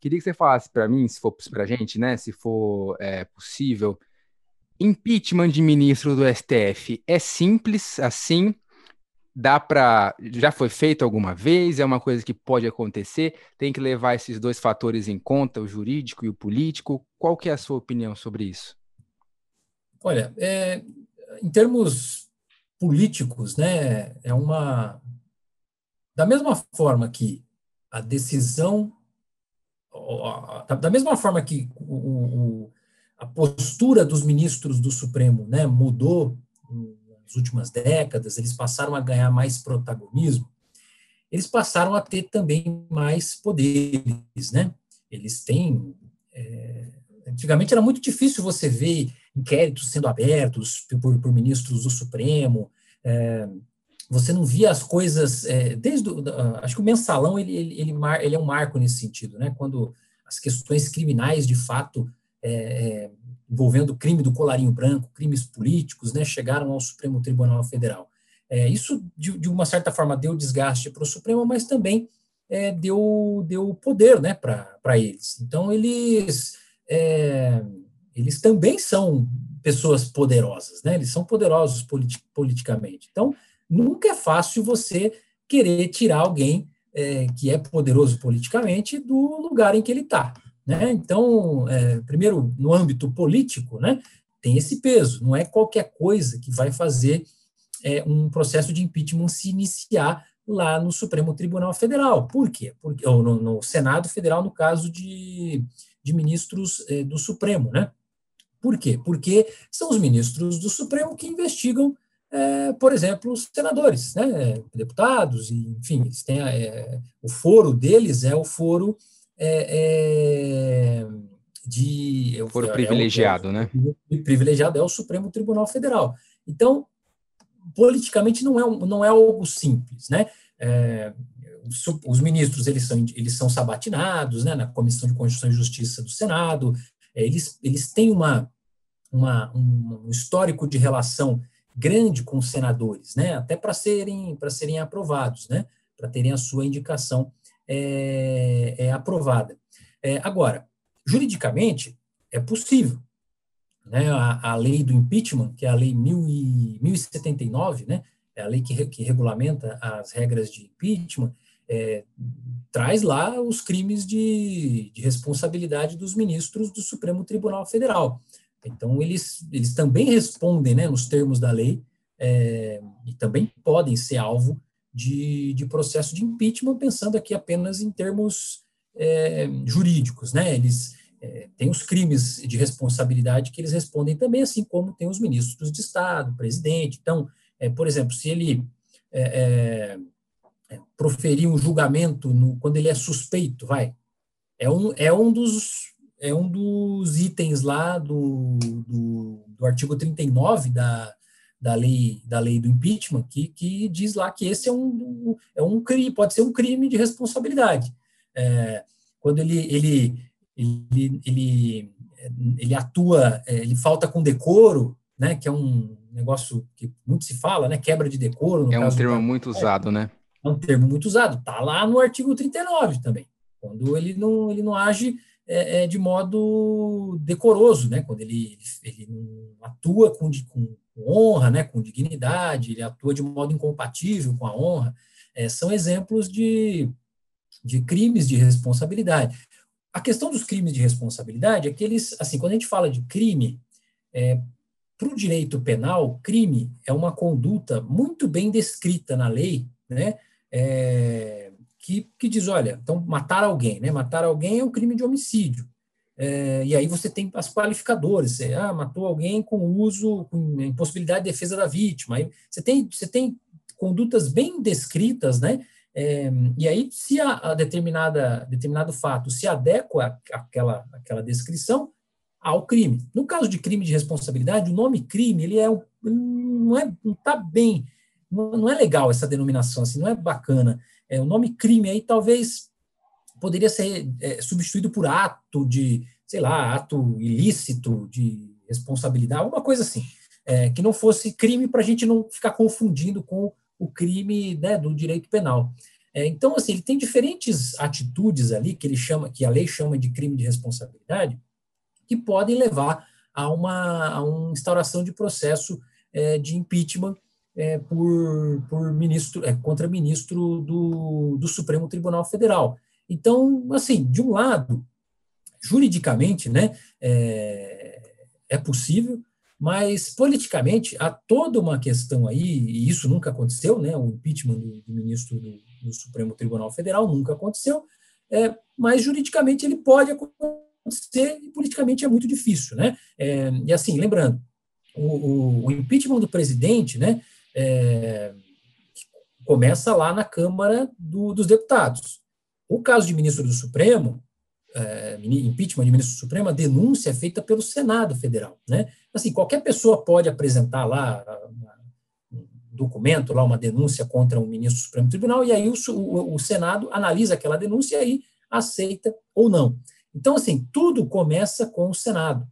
Queria que você falasse para mim, se for para a gente, né, se for é, possível, impeachment de ministro do STF é simples assim? Dá para. Já foi feito alguma vez? É uma coisa que pode acontecer? Tem que levar esses dois fatores em conta, o jurídico e o político? Qual que é a sua opinião sobre isso? Olha, é, em termos políticos, né, é uma. Da mesma forma que a decisão da mesma forma que o, o, a postura dos ministros do Supremo né, mudou nas últimas décadas, eles passaram a ganhar mais protagonismo, eles passaram a ter também mais poderes. Né? Eles têm. É, antigamente era muito difícil você ver inquéritos sendo abertos por, por ministros do Supremo. É, você não via as coisas é, desde o, acho que o mensalão ele, ele, ele, ele, é um marco nesse sentido, né? Quando as questões criminais de fato é, é, envolvendo o crime do colarinho branco, crimes políticos, né, chegaram ao Supremo Tribunal Federal. É, isso de, de, uma certa forma deu desgaste para o Supremo, mas também é, deu deu poder, né, para eles. Então eles é, eles também são pessoas poderosas, né? Eles são poderosos politi politicamente. Então nunca é fácil você querer tirar alguém é, que é poderoso politicamente do lugar em que ele está. Né? Então, é, primeiro, no âmbito político, né, tem esse peso, não é qualquer coisa que vai fazer é, um processo de impeachment se iniciar lá no Supremo Tribunal Federal. Por quê? Porque, ou no, no Senado Federal, no caso de, de ministros é, do Supremo. Né? Por quê? Porque são os ministros do Supremo que investigam é, por exemplo, os senadores, né, deputados, enfim, eles têm, é, o foro deles é o foro é, é de... É foro privilegiado, né? O privilegiado é o Supremo Tribunal Federal. Então, politicamente não é, não é algo simples, né? É, os, os, ministros eles são, eles são sabatinados né, na Comissão de Constituição e Justiça do Senado, eles, eles têm uma, uma, um histórico de relação grande com os senadores, né? Até para serem para serem aprovados, né? Para terem a sua indicação é, é aprovada. É, agora, juridicamente é possível, né? A, a, lei do impeachment, que é a lei e, 1079, né? É a lei que, que regulamenta as regras de impeachment. É, traz lá os crimes de, de responsabilidade dos ministros do Supremo Tribunal Federal. Então, eles, eles também respondem, né, nos termos da lei, é, e também podem ser alvo de, de processo de impeachment, pensando aqui apenas em termos é, jurídicos. Né? Eles é, têm os crimes de responsabilidade que eles respondem também, assim como tem os ministros de Estado, presidente. Então, é, por exemplo, se ele é, é, proferir um julgamento no, quando ele é suspeito, vai, é um, é um dos é um dos itens lá do, do, do artigo 39 da, da lei da lei do impeachment que, que diz lá que esse é um é um crime pode ser um crime de responsabilidade. É, quando ele ele ele, ele ele atua é, ele falta com decoro né que é um negócio que muito se fala né quebra de decoro é um termo do... muito usado né? É um termo muito usado tá lá no artigo 39 também. Quando ele não ele não age é, é, de modo decoroso, né? Quando ele, ele atua com, com, honra, né? Com dignidade, ele atua de modo incompatível com a honra. É, são exemplos de, de crimes de responsabilidade. A questão dos crimes de responsabilidade é que eles, assim, quando a gente fala de crime, é, para o direito penal, crime é uma conduta muito bem descrita na lei, né? É, que, que diz, olha, então matar alguém, né? Matar alguém é um crime de homicídio. É, e aí você tem as qualificadores, você, ah, matou alguém com uso, com impossibilidade de defesa da vítima. Aí você tem, você tem condutas bem descritas, né? É, e aí, se a, a, determinada, determinado fato se adequa àquela, àquela descrição, ao crime. No caso de crime de responsabilidade, o nome crime, ele é, não é, não está bem, não, não é legal essa denominação, assim, não é bacana. É, o nome crime aí talvez poderia ser é, substituído por ato de, sei lá, ato ilícito de responsabilidade, alguma coisa assim, é, que não fosse crime para a gente não ficar confundindo com o crime né, do direito penal. É, então, assim, ele tem diferentes atitudes ali que ele chama, que a lei chama de crime de responsabilidade, que podem levar a uma, a uma instauração de processo é, de impeachment é, por, por ministro, é, contra ministro do, do Supremo Tribunal Federal. Então, assim, de um lado, juridicamente, né, é, é possível, mas politicamente há toda uma questão aí, e isso nunca aconteceu, né, o impeachment do, do ministro do, do, Supremo Tribunal Federal nunca aconteceu, é, mas juridicamente ele pode acontecer e politicamente é muito difícil, né? É, e assim, lembrando, o, o, o, impeachment do presidente, né, é, começa lá na Câmara do, dos Deputados. O caso de ministro do Supremo, é, impeachment de ministro do Supremo, a denúncia é feita pelo Senado Federal. Né? Assim, qualquer pessoa pode apresentar lá um documento, lá uma denúncia contra um ministro do Supremo Tribunal, e aí o, o, o Senado analisa aquela denúncia e aí aceita ou não. Então, assim, tudo começa com o Senado,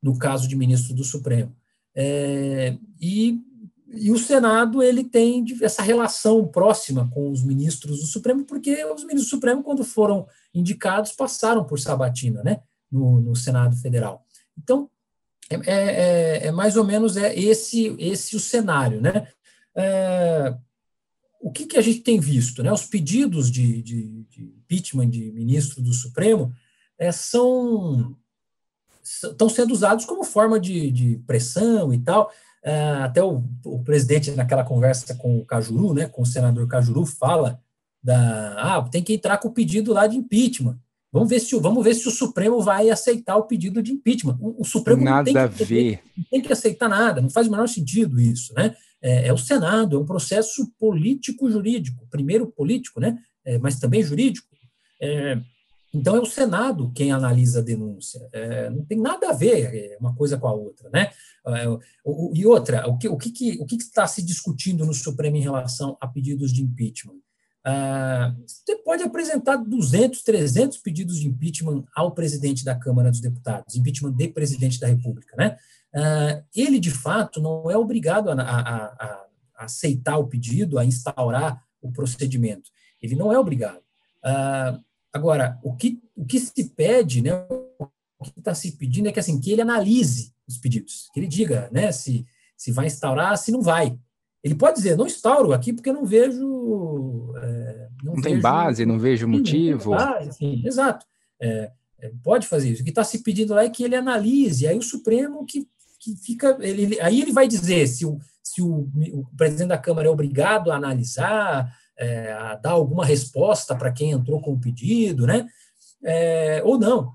no caso de ministro do Supremo. É, e e o Senado ele tem essa relação próxima com os ministros do Supremo, porque os ministros do Supremo, quando foram indicados, passaram por sabatina, né, no, no Senado Federal. Então, é, é, é, é, mais ou menos é esse esse o cenário, né? É, o que, que a gente tem visto, né? Os pedidos de, de, de impeachment de ministro do Supremo é, são estão sendo usados como forma de, de pressão e tal. Uh, até o, o, presidente, naquela conversa com o Cajuru, né, com o senador Cajuru, fala da. Ah, tem que entrar com o pedido lá de impeachment. Vamos ver se, vamos ver se o Supremo vai aceitar o pedido de impeachment. O, o Supremo nada não tem, que, a ver. não tem que aceitar nada, não faz o menor sentido isso. Né? É, é o Senado, é um processo político-jurídico, primeiro político, né? É, mas também jurídico. É, então, é o Senado quem analisa a denúncia. É, não tem nada a ver é, uma coisa com a outra. Né? É, e outra, o que, o, que, o que está se discutindo no Supremo em relação a pedidos de impeachment? Ah, você pode apresentar 200, 300 pedidos de impeachment ao presidente da Câmara dos Deputados, impeachment de presidente da República. Né? Ah, ele, de fato, não é obrigado a, a, a, a aceitar o pedido, a instaurar o procedimento. Ele não é obrigado. Ah, Agora, o que, o que se pede, né, o que está se pedindo é que, assim, que ele analise os pedidos, que ele diga né, se, se vai instaurar, se não vai. Ele pode dizer, não instauro aqui porque não vejo. É, não, não vejo, tem base, não vejo motivo. Não base, enfim, exato. É, é, pode fazer isso. O que está se pedindo lá é que ele analise, aí o Supremo que, que fica. Ele, aí ele vai dizer se o, se o, o presidente da Câmara é obrigado a analisar, é, a dar alguma resposta para quem entrou com o pedido, né? É, ou não.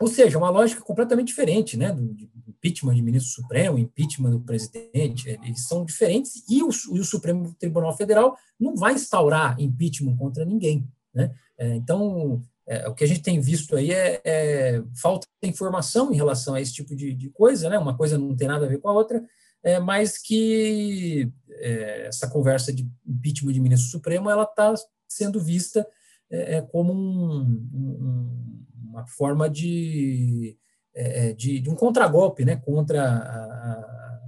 Ou seja, uma lógica completamente diferente, né? Do, impeachment de ministro supremo, impeachment do presidente, eles são diferentes e o, e o Supremo Tribunal Federal não vai instaurar impeachment contra ninguém, né? É, então, é, o que a gente tem visto aí é, é, falta de informação em relação a esse tipo de, de, coisa, né? Uma coisa não tem nada a ver com a outra, é, mas que é, essa conversa de impeachment de ministro supremo ela está sendo vista é, é como um, um, uma forma de, é, é, de, de, um contragolpe né, contra, a, a,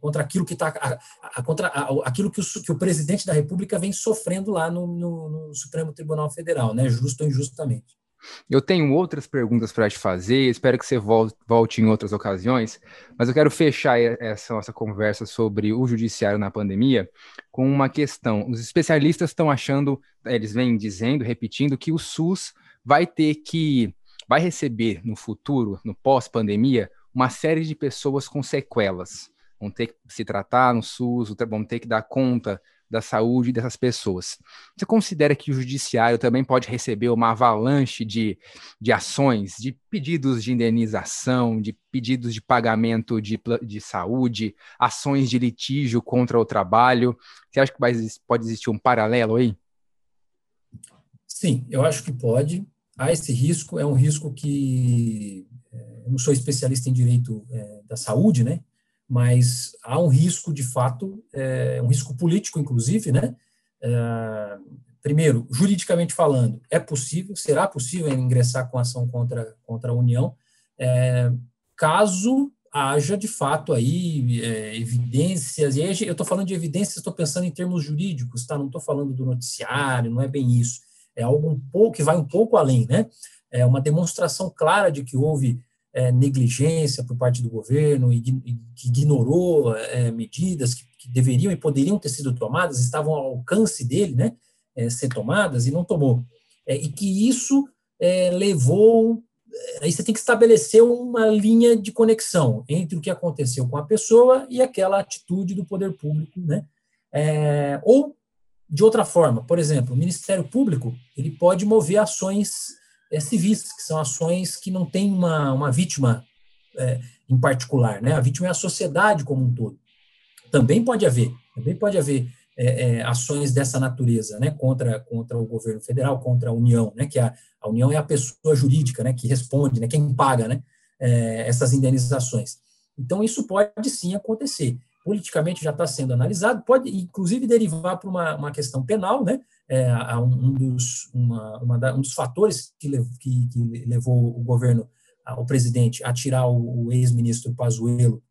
contra aquilo que está contra aquilo que o, que o presidente da República vem sofrendo lá no, no, no Supremo Tribunal Federal, né, justo ou injustamente. Eu tenho outras perguntas para te fazer, espero que você volte em outras ocasiões, mas eu quero fechar essa nossa conversa sobre o judiciário na pandemia com uma questão. Os especialistas estão achando, eles vêm dizendo, repetindo, que o SUS vai ter que, vai receber no futuro, no pós-pandemia, uma série de pessoas com sequelas. Vão ter que se tratar no SUS, vão ter que dar conta da saúde dessas pessoas. Você considera que o judiciário também pode receber uma avalanche de, de ações, de pedidos de indenização, de pedidos de pagamento de, de saúde, ações de litígio contra o trabalho? Você acha que pode existir um paralelo aí? Sim, eu acho que pode. Há esse risco, é um risco que. É, eu não sou especialista em direito é, da saúde, né? Mas há um risco, de fato, é, um risco político, inclusive, né? É, primeiro, juridicamente falando, é possível, será possível ingressar com ação contra, contra a União, é, caso haja de fato aí é, evidências, e aí eu estou falando de evidências, estou pensando em termos jurídicos, tá? Não estou falando do noticiário, não é bem isso. É algo um pouco que vai um pouco além, né? É uma demonstração clara de que houve é, negligência por parte do governo que ignorou é, medidas que, que, deveriam e poderiam ter sido tomadas, estavam ao alcance dele, né? É, ser tomadas e não tomou. É, e que isso é, levou aí você tem que estabelecer uma linha de conexão entre o que aconteceu com a pessoa e aquela atitude do poder público, né? É, ou de outra forma, por exemplo, o Ministério Público ele pode mover ações é, civis, que são ações que não têm uma, uma vítima é, em particular, né? A vítima é a sociedade como um todo. Também pode haver, também pode haver é, é, ações dessa natureza, né, contra, contra o governo federal, contra a União, né, que a, a União é a pessoa jurídica, né, que responde, né, quem paga, né, é, essas indenizações. Então, isso pode sim acontecer. Politicamente já está sendo analisado, pode inclusive derivar para uma, uma questão penal, né, é, um, dos, uma, uma um dos fatores que, lev, que, que levou o governo, o presidente, a tirar o, o ex-ministro Pazuello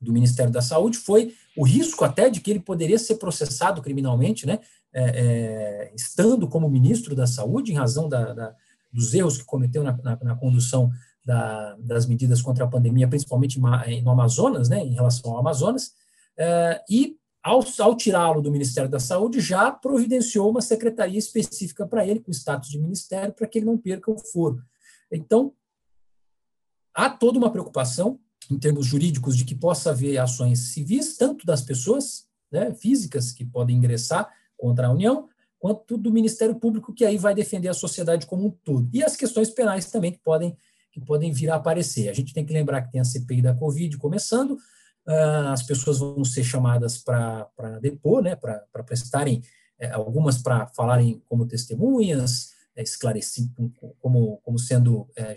do Ministério da Saúde foi o risco até de que ele poderia ser processado criminalmente, né, é, é, estando como ministro da Saúde, em razão da, da, dos erros que cometeu na, na, na condução da, das medidas contra a pandemia, principalmente no Amazonas, né, em relação ao Amazonas, e ao, ao tirá-lo do Ministério da Saúde, já providenciou uma secretaria específica para ele, com status de ministério, para que ele não perca o foro. Então, há toda uma preocupação em termos jurídicos, de que possa haver ações civis, tanto das pessoas né, físicas que podem ingressar contra a União, quanto do Ministério Público, que aí vai defender a sociedade como um todo. E as questões penais também que podem, que podem vir a aparecer. A gente tem que lembrar que tem a CPI da Covid começando, as pessoas vão ser chamadas para depor, né, para prestarem, é, algumas para falarem como testemunhas, é, esclarecer, como, como sendo é,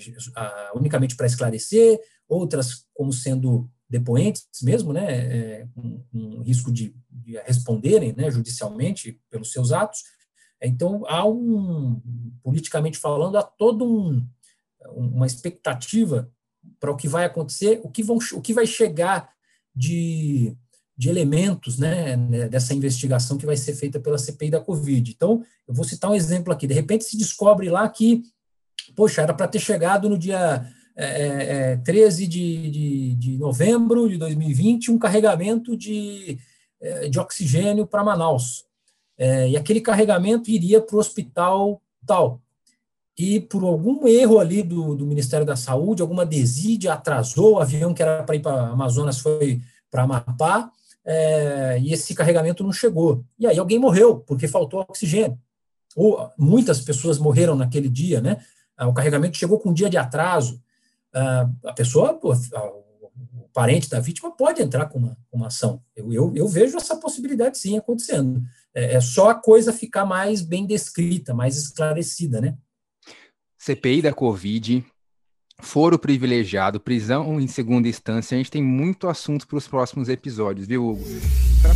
unicamente para esclarecer, outras como sendo depoentes mesmo, né, é, com risco de, de, responderem né, judicialmente pelos seus atos. Então, há um, politicamente falando, há todo um, uma expectativa para o que vai acontecer, o que, vão, o que vai chegar de, de elementos né, né, dessa investigação que vai ser feita pela CPI da Covid. Então, eu vou citar um exemplo aqui. De repente se descobre lá que, poxa, era para ter chegado no dia é, é, 13 é, de, de, de, novembro de 2020 um carregamento de, é, de oxigênio para Manaus. É, e aquele carregamento iria para o hospital tal. E por algum erro ali do, do Ministério da Saúde, alguma desídia atrasou, o avião que era para ir para Amazonas foi para Amapá, é, e esse carregamento não chegou. E aí alguém morreu, porque faltou oxigênio. Ou muitas pessoas morreram naquele dia, né? O carregamento chegou com um dia de atraso a pessoa, o parente da vítima pode entrar com uma, uma ação. Eu, eu, eu, vejo essa possibilidade sim acontecendo. É, é, só a coisa ficar mais bem descrita, mais esclarecida, né? CPI da Covid, foro privilegiado, prisão em segunda instância, a gente tem muito assunto para os próximos episódios, viu, Hugo? Pra...